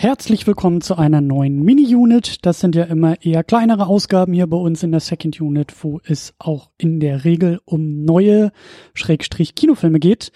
Herzlich willkommen zu einer neuen Mini-Unit. Das sind ja immer eher kleinere Ausgaben hier bei uns in der Second Unit, wo es auch in der Regel um neue Schrägstrich Kinofilme geht.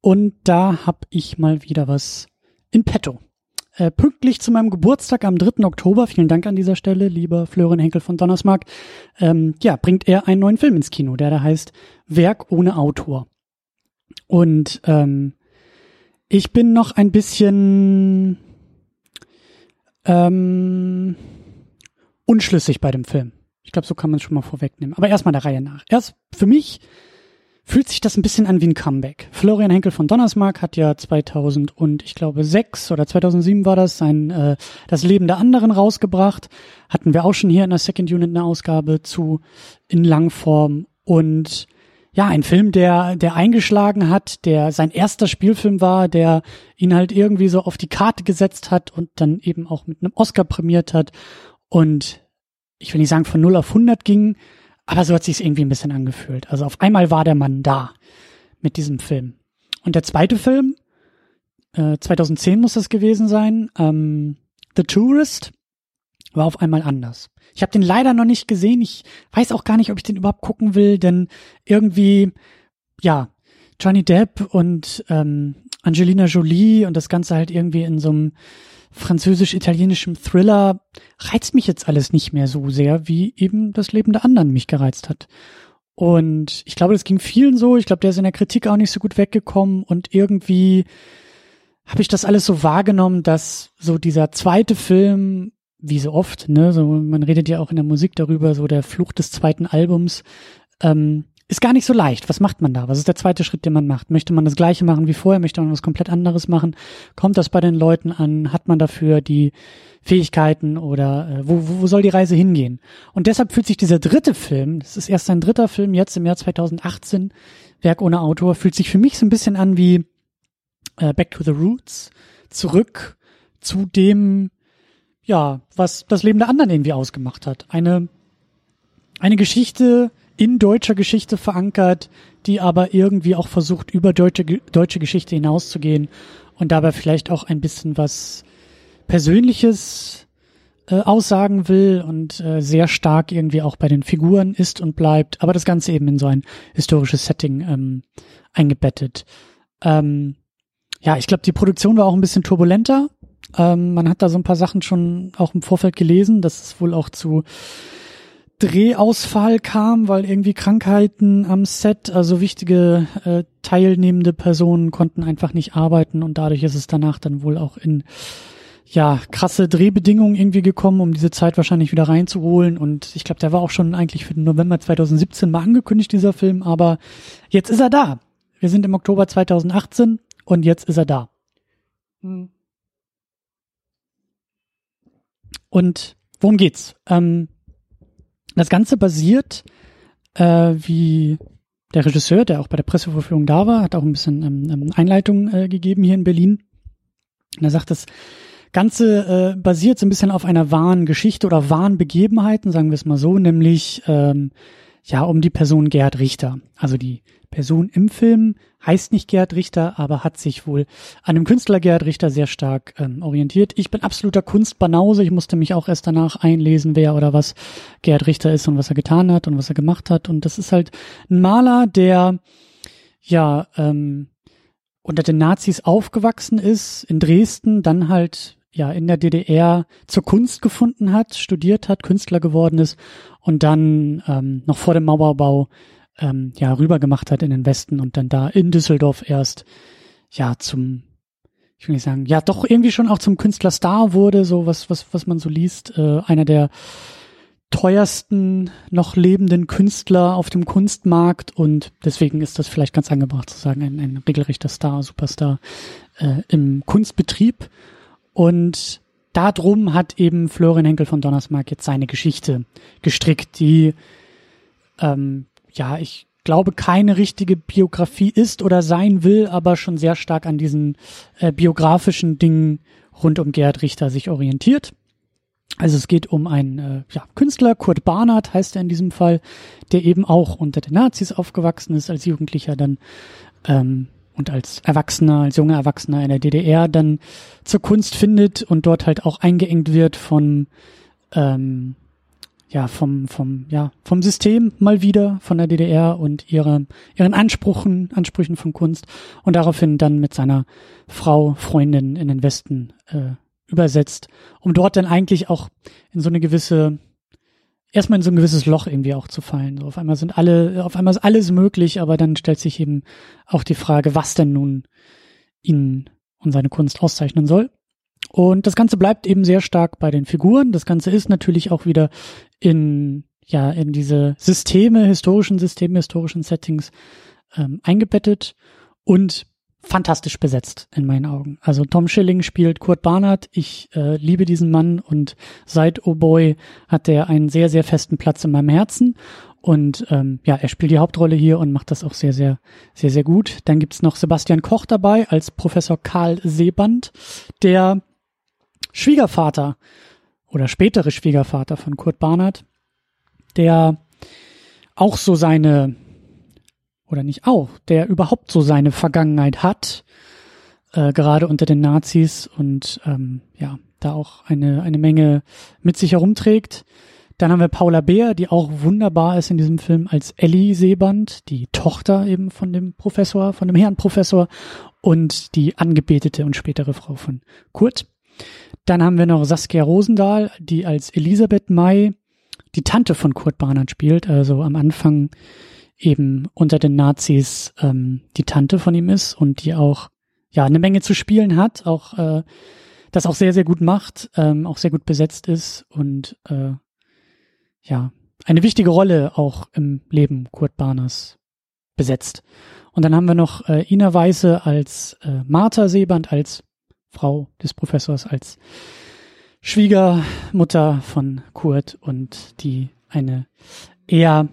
Und da habe ich mal wieder was in petto. Äh, pünktlich zu meinem Geburtstag am 3. Oktober, vielen Dank an dieser Stelle, lieber Florian Henkel von Donnersmark, ähm, ja, bringt er einen neuen Film ins Kino, der da heißt Werk ohne Autor. Und ähm, ich bin noch ein bisschen ähm, unschlüssig bei dem Film. Ich glaube, so kann man es schon mal vorwegnehmen. Aber erstmal der Reihe nach. Erst für mich fühlt sich das ein bisschen an wie ein Comeback. Florian Henkel von Donnersmark hat ja 2000 und ich glaube 6 oder 2007 war das sein äh, das Leben der anderen rausgebracht. Hatten wir auch schon hier in der Second Unit eine Ausgabe zu in Langform und ja, ein Film, der, der eingeschlagen hat, der sein erster Spielfilm war, der ihn halt irgendwie so auf die Karte gesetzt hat und dann eben auch mit einem Oscar prämiert hat und ich will nicht sagen von 0 auf 100 ging, aber so hat sich irgendwie ein bisschen angefühlt. Also auf einmal war der Mann da mit diesem Film. Und der zweite Film, äh, 2010 muss das gewesen sein, ähm, The Tourist, war auf einmal anders. Ich habe den leider noch nicht gesehen. Ich weiß auch gar nicht, ob ich den überhaupt gucken will, denn irgendwie, ja, Johnny Depp und ähm, Angelina Jolie und das Ganze halt irgendwie in so einem französisch-italienischen Thriller reizt mich jetzt alles nicht mehr so sehr, wie eben das Leben der anderen mich gereizt hat. Und ich glaube, das ging vielen so. Ich glaube, der ist in der Kritik auch nicht so gut weggekommen und irgendwie habe ich das alles so wahrgenommen, dass so dieser zweite Film wie so oft, ne, so man redet ja auch in der Musik darüber, so der Fluch des zweiten Albums, ähm, ist gar nicht so leicht. Was macht man da? Was ist der zweite Schritt, den man macht? Möchte man das gleiche machen wie vorher? Möchte man was komplett anderes machen? Kommt das bei den Leuten an? Hat man dafür die Fähigkeiten oder äh, wo, wo soll die Reise hingehen? Und deshalb fühlt sich dieser dritte Film, das ist erst sein dritter Film jetzt im Jahr 2018, Werk ohne Autor, fühlt sich für mich so ein bisschen an wie äh, Back to the Roots, zurück zu dem ja, was das Leben der anderen irgendwie ausgemacht hat. Eine, eine Geschichte in deutscher Geschichte verankert, die aber irgendwie auch versucht, über deutsche, deutsche Geschichte hinauszugehen und dabei vielleicht auch ein bisschen was Persönliches äh, aussagen will und äh, sehr stark irgendwie auch bei den Figuren ist und bleibt, aber das Ganze eben in so ein historisches Setting ähm, eingebettet. Ähm, ja, ich glaube, die Produktion war auch ein bisschen turbulenter. Ähm, man hat da so ein paar Sachen schon auch im Vorfeld gelesen, dass es wohl auch zu Drehausfall kam, weil irgendwie Krankheiten am Set, also wichtige äh, teilnehmende Personen konnten einfach nicht arbeiten und dadurch ist es danach dann wohl auch in ja krasse Drehbedingungen irgendwie gekommen, um diese Zeit wahrscheinlich wieder reinzuholen und ich glaube, der war auch schon eigentlich für den November 2017 mal angekündigt dieser Film, aber jetzt ist er da. Wir sind im Oktober 2018 und jetzt ist er da. Hm. Und worum geht's? Ähm, das Ganze basiert, äh, wie der Regisseur, der auch bei der Presseverführung da war, hat auch ein bisschen ähm, ähm Einleitung äh, gegeben hier in Berlin. Und er sagt, das Ganze äh, basiert so ein bisschen auf einer wahren Geschichte oder wahren Begebenheiten, sagen wir es mal so, nämlich ähm, ja um die Person Gerhard Richter. Also die Person im Film heißt nicht Gerhard Richter, aber hat sich wohl an dem Künstler Gerhard Richter sehr stark ähm, orientiert. Ich bin absoluter Kunstbanause. Ich musste mich auch erst danach einlesen, wer oder was Gerhard Richter ist und was er getan hat und was er gemacht hat. Und das ist halt ein Maler, der ja ähm, unter den Nazis aufgewachsen ist, in Dresden, dann halt ja in der DDR zur Kunst gefunden hat, studiert hat, Künstler geworden ist und dann ähm, noch vor dem Mauerbau ähm, ja rüber gemacht hat in den Westen und dann da in Düsseldorf erst ja zum ich will nicht sagen, ja doch irgendwie schon auch zum Künstlerstar wurde, so was was was man so liest, äh, einer der teuersten noch lebenden Künstler auf dem Kunstmarkt und deswegen ist das vielleicht ganz angebracht zu sagen, ein, ein regelrechter Star, Superstar äh, im Kunstbetrieb und darum hat eben Florian Henkel von Donnersmark jetzt seine Geschichte gestrickt, die ähm, ja, ich glaube, keine richtige Biografie ist oder sein will, aber schon sehr stark an diesen äh, biografischen Dingen rund um Gerhard Richter sich orientiert. Also es geht um einen äh, ja, Künstler, Kurt Barnard heißt er in diesem Fall, der eben auch unter den Nazis aufgewachsen ist als Jugendlicher, dann ähm, und als Erwachsener, als junger Erwachsener in der DDR dann zur Kunst findet und dort halt auch eingeengt wird von ähm, ja vom vom ja vom System mal wieder von der DDR und ihre, ihren Ansprüchen Ansprüchen von Kunst und daraufhin dann mit seiner Frau Freundin in den Westen äh, übersetzt, um dort dann eigentlich auch in so eine gewisse erstmal in so ein gewisses Loch irgendwie auch zu fallen. So auf einmal sind alle, auf einmal ist alles möglich, aber dann stellt sich eben auch die Frage, was denn nun ihn und seine Kunst auszeichnen soll. Und das Ganze bleibt eben sehr stark bei den Figuren. Das Ganze ist natürlich auch wieder in, ja, in diese Systeme, historischen Systeme, historischen Settings ähm, eingebettet und fantastisch besetzt in meinen Augen. Also Tom Schilling spielt Kurt Barnard. Ich äh, liebe diesen Mann und seit Oh Boy hat er einen sehr, sehr festen Platz in meinem Herzen. Und ähm, ja, er spielt die Hauptrolle hier und macht das auch sehr, sehr, sehr, sehr gut. Dann gibt's noch Sebastian Koch dabei als Professor Karl Seeband, der Schwiegervater oder spätere Schwiegervater von Kurt Barnard, der auch so seine oder nicht auch, der überhaupt so seine Vergangenheit hat, äh, gerade unter den Nazis und ähm, ja, da auch eine, eine Menge mit sich herumträgt. Dann haben wir Paula Beer, die auch wunderbar ist in diesem Film als Ellie Seeband, die Tochter eben von dem Professor, von dem Herrn Professor und die angebetete und spätere Frau von Kurt. Dann haben wir noch Saskia Rosendahl, die als Elisabeth May die Tante von Kurt Barnard spielt, also am Anfang eben unter den Nazis ähm, die Tante von ihm ist und die auch ja eine Menge zu spielen hat, auch äh, das auch sehr sehr gut macht, ähm, auch sehr gut besetzt ist und äh, ja eine wichtige Rolle auch im Leben Kurt Barners besetzt. Und dann haben wir noch äh, Ina Weiße als äh, Martha Seeband, als Frau des Professors, als Schwiegermutter von Kurt und die eine eher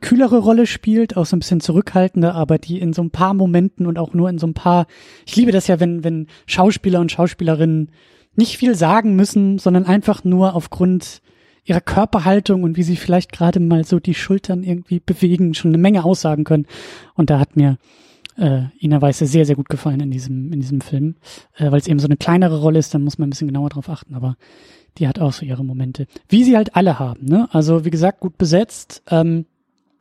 kühlere Rolle spielt, auch so ein bisschen zurückhaltender, aber die in so ein paar Momenten und auch nur in so ein paar, ich liebe das ja, wenn, wenn Schauspieler und Schauspielerinnen nicht viel sagen müssen, sondern einfach nur aufgrund ihrer Körperhaltung und wie sie vielleicht gerade mal so die Schultern irgendwie bewegen, schon eine Menge aussagen können. Und da hat mir äh, Ina Weiße sehr, sehr gut gefallen in diesem, in diesem Film. Äh, Weil es eben so eine kleinere Rolle ist, dann muss man ein bisschen genauer drauf achten, aber die hat auch so ihre Momente. Wie sie halt alle haben, ne? Also wie gesagt, gut besetzt. Ähm,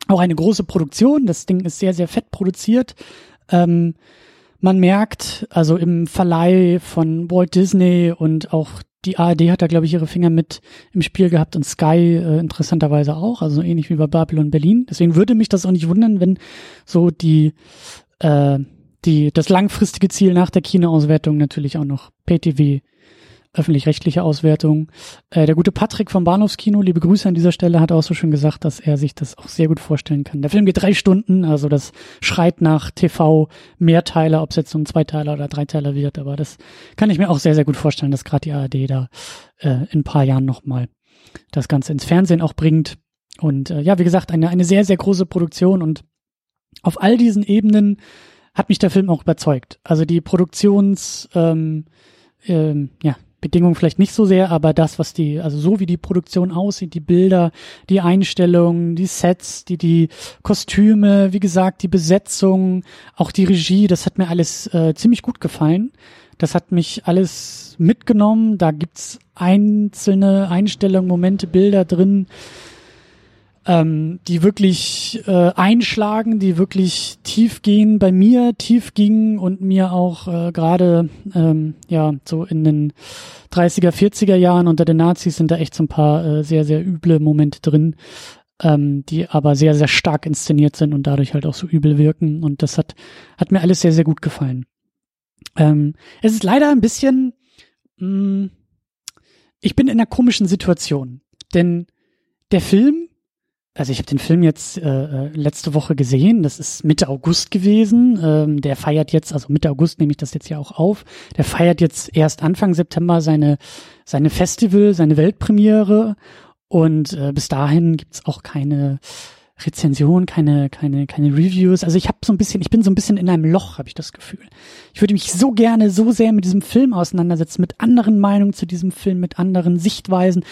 auch eine große Produktion. Das Ding ist sehr, sehr fett produziert. Ähm, man merkt, also im Verleih von Walt Disney und auch die ARD hat da, glaube ich, ihre Finger mit im Spiel gehabt und Sky äh, interessanterweise auch, also ähnlich wie bei Babylon Berlin. Deswegen würde mich das auch nicht wundern, wenn so die, äh, die, das langfristige Ziel nach der Kinoauswertung natürlich auch noch PTV öffentlich-rechtliche Auswertung. Äh, der gute Patrick vom Bahnhofskino, liebe Grüße an dieser Stelle, hat auch so schön gesagt, dass er sich das auch sehr gut vorstellen kann. Der Film geht drei Stunden, also das schreit nach TV-Mehrteiler, ob es jetzt so ein Zweiteiler oder Dreiteiler wird, aber das kann ich mir auch sehr, sehr gut vorstellen, dass gerade die ARD da äh, in ein paar Jahren nochmal das Ganze ins Fernsehen auch bringt. Und äh, ja, wie gesagt, eine, eine sehr, sehr große Produktion und auf all diesen Ebenen hat mich der Film auch überzeugt. Also die Produktions, ähm, ähm, ja, Bedingungen vielleicht nicht so sehr, aber das, was die, also so wie die Produktion aussieht, die Bilder, die Einstellungen, die Sets, die, die Kostüme, wie gesagt, die Besetzung, auch die Regie, das hat mir alles äh, ziemlich gut gefallen. Das hat mich alles mitgenommen. Da gibt's einzelne Einstellungen, Momente, Bilder drin, ähm, die wirklich äh, einschlagen, die wirklich tief gehen, bei mir tief gingen und mir auch äh, gerade ähm, ja so in den 30er, 40er Jahren unter den Nazis sind da echt so ein paar äh, sehr, sehr üble Momente drin, ähm, die aber sehr, sehr stark inszeniert sind und dadurch halt auch so übel wirken. Und das hat, hat mir alles sehr, sehr gut gefallen. Ähm, es ist leider ein bisschen, mh, mm, ich bin in einer komischen Situation, denn der Film also ich habe den Film jetzt äh, äh, letzte Woche gesehen. Das ist Mitte August gewesen. Ähm, der feiert jetzt, also Mitte August nehme ich das jetzt ja auch auf. Der feiert jetzt erst Anfang September seine seine Festival, seine Weltpremiere. Und äh, bis dahin gibt's auch keine Rezension, keine, keine, keine Reviews. Also ich habe so ein bisschen, ich bin so ein bisschen in einem Loch, habe ich das Gefühl. Ich würde mich so gerne so sehr mit diesem Film auseinandersetzen, mit anderen Meinungen zu diesem Film, mit anderen Sichtweisen.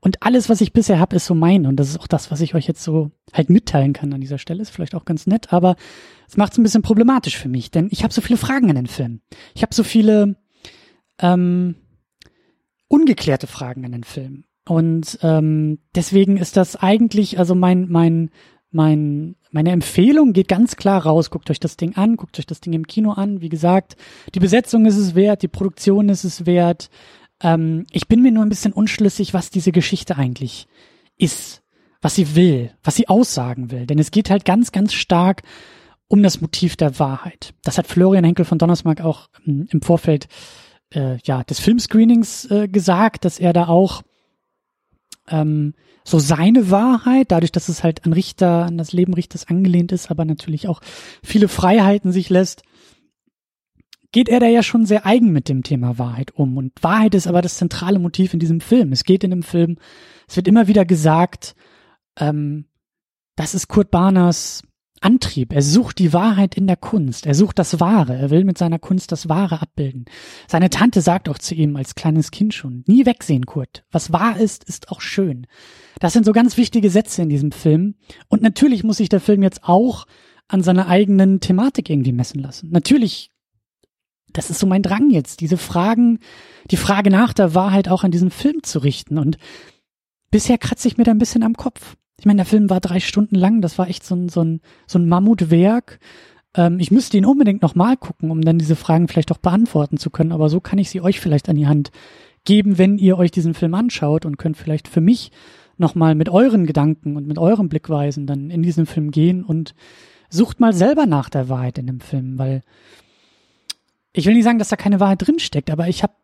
Und alles, was ich bisher habe, ist so mein. Und das ist auch das, was ich euch jetzt so halt mitteilen kann an dieser Stelle. Ist vielleicht auch ganz nett, aber es macht es ein bisschen problematisch für mich, denn ich habe so viele Fragen an den Film. Ich habe so viele ähm, ungeklärte Fragen an den Film. Und ähm, deswegen ist das eigentlich, also mein, mein, mein, meine Empfehlung geht ganz klar raus. Guckt euch das Ding an, guckt euch das Ding im Kino an. Wie gesagt, die Besetzung ist es wert, die Produktion ist es wert. Ähm, ich bin mir nur ein bisschen unschlüssig, was diese Geschichte eigentlich ist, was sie will, was sie aussagen will. Denn es geht halt ganz, ganz stark um das Motiv der Wahrheit. Das hat Florian Henkel von Donnersmarck auch ähm, im Vorfeld äh, ja, des Filmscreenings äh, gesagt, dass er da auch ähm, so seine Wahrheit, dadurch, dass es halt an Richter, an das Leben Richters angelehnt ist, aber natürlich auch viele Freiheiten sich lässt, geht er da ja schon sehr eigen mit dem Thema Wahrheit um. Und Wahrheit ist aber das zentrale Motiv in diesem Film. Es geht in dem Film, es wird immer wieder gesagt, ähm, das ist Kurt Barners Antrieb. Er sucht die Wahrheit in der Kunst. Er sucht das Wahre. Er will mit seiner Kunst das Wahre abbilden. Seine Tante sagt auch zu ihm als kleines Kind schon, nie wegsehen, Kurt. Was wahr ist, ist auch schön. Das sind so ganz wichtige Sätze in diesem Film. Und natürlich muss sich der Film jetzt auch an seiner eigenen Thematik irgendwie messen lassen. Natürlich, das ist so mein Drang jetzt, diese Fragen, die Frage nach der Wahrheit auch an diesen Film zu richten. Und bisher kratze ich mir da ein bisschen am Kopf. Ich meine, der Film war drei Stunden lang, das war echt so ein, so ein, so ein Mammutwerk. Ähm, ich müsste ihn unbedingt nochmal gucken, um dann diese Fragen vielleicht auch beantworten zu können, aber so kann ich sie euch vielleicht an die Hand geben, wenn ihr euch diesen Film anschaut und könnt vielleicht für mich nochmal mit euren Gedanken und mit euren Blickweisen dann in diesen Film gehen und sucht mal selber nach der Wahrheit in dem Film, weil ich will nicht sagen, dass da keine Wahrheit drinsteckt, aber ich habe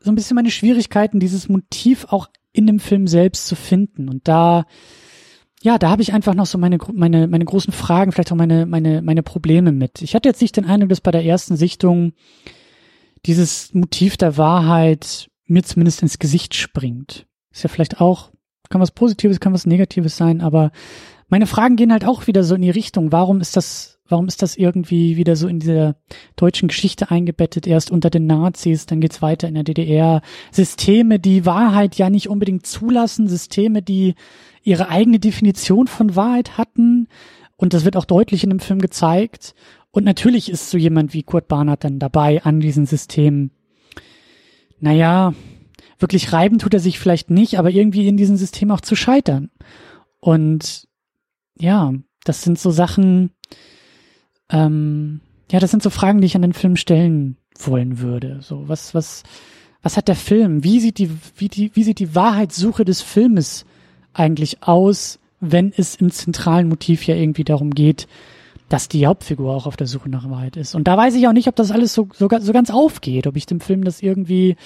so ein bisschen meine Schwierigkeiten, dieses Motiv auch in dem Film selbst zu finden. Und da ja, da habe ich einfach noch so meine, meine, meine großen Fragen, vielleicht auch meine, meine, meine Probleme mit. Ich hatte jetzt nicht den Eindruck, dass bei der ersten Sichtung dieses Motiv der Wahrheit mir zumindest ins Gesicht springt. Ist ja vielleicht auch, kann was Positives, kann was Negatives sein, aber meine Fragen gehen halt auch wieder so in die Richtung. Warum ist das, warum ist das irgendwie wieder so in dieser deutschen Geschichte eingebettet? Erst unter den Nazis, dann geht's weiter in der DDR. Systeme, die Wahrheit ja nicht unbedingt zulassen, Systeme, die ihre eigene Definition von Wahrheit hatten. Und das wird auch deutlich in dem Film gezeigt. Und natürlich ist so jemand wie Kurt Barnard dann dabei an diesem System. Naja, wirklich reiben tut er sich vielleicht nicht, aber irgendwie in diesem System auch zu scheitern. Und ja, das sind so Sachen, ähm, ja, das sind so Fragen, die ich an den Film stellen wollen würde. So, was, was, was hat der Film? Wie sieht die, wie die, wie sieht die Wahrheitssuche des Filmes eigentlich aus, wenn es im zentralen Motiv ja irgendwie darum geht, dass die Hauptfigur auch auf der Suche nach Wahrheit ist. Und da weiß ich auch nicht, ob das alles so, so, so ganz aufgeht, ob ich dem Film das irgendwie,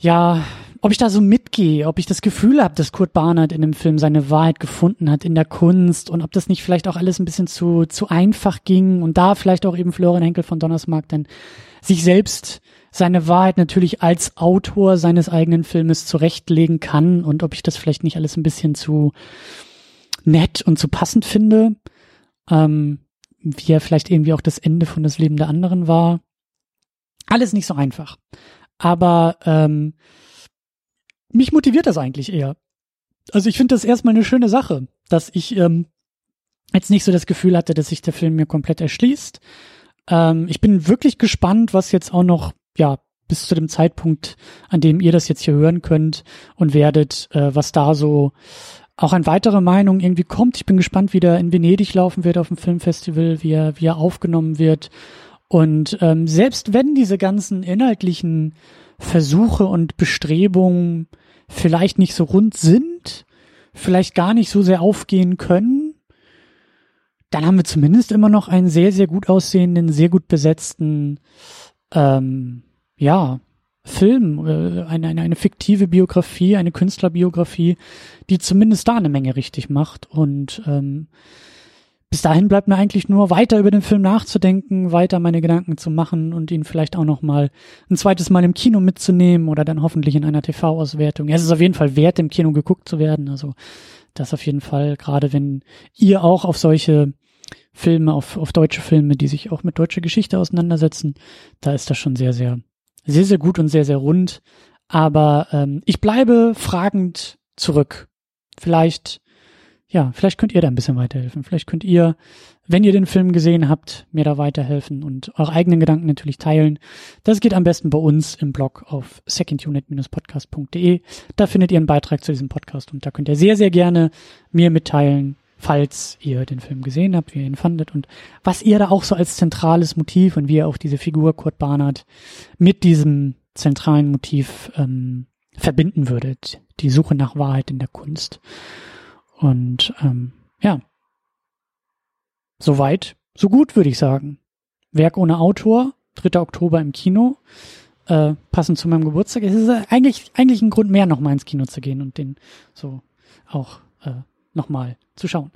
ja, ob ich da so mitgehe, ob ich das Gefühl habe, dass Kurt Barnard in dem Film seine Wahrheit gefunden hat in der Kunst und ob das nicht vielleicht auch alles ein bisschen zu, zu einfach ging und da vielleicht auch eben Florian Henkel von Donnersmarck dann sich selbst seine Wahrheit natürlich als Autor seines eigenen Filmes zurechtlegen kann und ob ich das vielleicht nicht alles ein bisschen zu nett und zu passend finde, ähm, wie er vielleicht irgendwie auch das Ende von das Leben der anderen war. Alles nicht so einfach. Aber ähm, mich motiviert das eigentlich eher. Also ich finde das erstmal eine schöne Sache, dass ich ähm, jetzt nicht so das Gefühl hatte, dass sich der Film mir komplett erschließt. Ähm, ich bin wirklich gespannt, was jetzt auch noch ja, bis zu dem Zeitpunkt, an dem ihr das jetzt hier hören könnt und werdet, äh, was da so auch an weitere Meinung irgendwie kommt. Ich bin gespannt, wie der in Venedig laufen wird auf dem Filmfestival, wie er, wie er aufgenommen wird. Und ähm, selbst wenn diese ganzen inhaltlichen Versuche und Bestrebungen vielleicht nicht so rund sind, vielleicht gar nicht so sehr aufgehen können, dann haben wir zumindest immer noch einen sehr, sehr gut aussehenden, sehr gut besetzten ähm, ja, Film, äh, eine, eine, eine fiktive Biografie, eine Künstlerbiografie, die zumindest da eine Menge richtig macht. Und ähm, bis dahin bleibt mir eigentlich nur weiter über den Film nachzudenken, weiter meine Gedanken zu machen und ihn vielleicht auch noch mal ein zweites Mal im Kino mitzunehmen oder dann hoffentlich in einer TV-Auswertung. Ja, es ist auf jeden Fall wert, im Kino geguckt zu werden. Also das auf jeden Fall, gerade wenn ihr auch auf solche Filme, auf, auf deutsche Filme, die sich auch mit deutscher Geschichte auseinandersetzen, da ist das schon sehr, sehr, sehr, sehr gut und sehr, sehr rund. Aber ähm, ich bleibe fragend zurück. Vielleicht, ja, vielleicht könnt ihr da ein bisschen weiterhelfen. Vielleicht könnt ihr, wenn ihr den Film gesehen habt, mir da weiterhelfen und eure eigenen Gedanken natürlich teilen. Das geht am besten bei uns im Blog auf secondunit-podcast.de. Da findet ihr einen Beitrag zu diesem Podcast und da könnt ihr sehr, sehr gerne mir mitteilen, falls ihr den Film gesehen habt, wie ihr ihn fandet und was ihr da auch so als zentrales Motiv und wie ihr auch diese Figur Kurt Barnard mit diesem zentralen Motiv ähm, verbinden würdet. Die Suche nach Wahrheit in der Kunst. Und ähm, ja, soweit, so gut würde ich sagen. Werk ohne Autor, 3. Oktober im Kino, äh, passend zu meinem Geburtstag. Es ist eigentlich, eigentlich ein Grund mehr, nochmal ins Kino zu gehen und den so auch äh, nochmal zu schauen.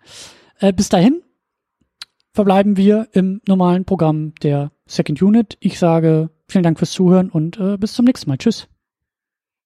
Äh, bis dahin verbleiben wir im normalen Programm der Second Unit. Ich sage vielen Dank fürs Zuhören und äh, bis zum nächsten Mal. Tschüss.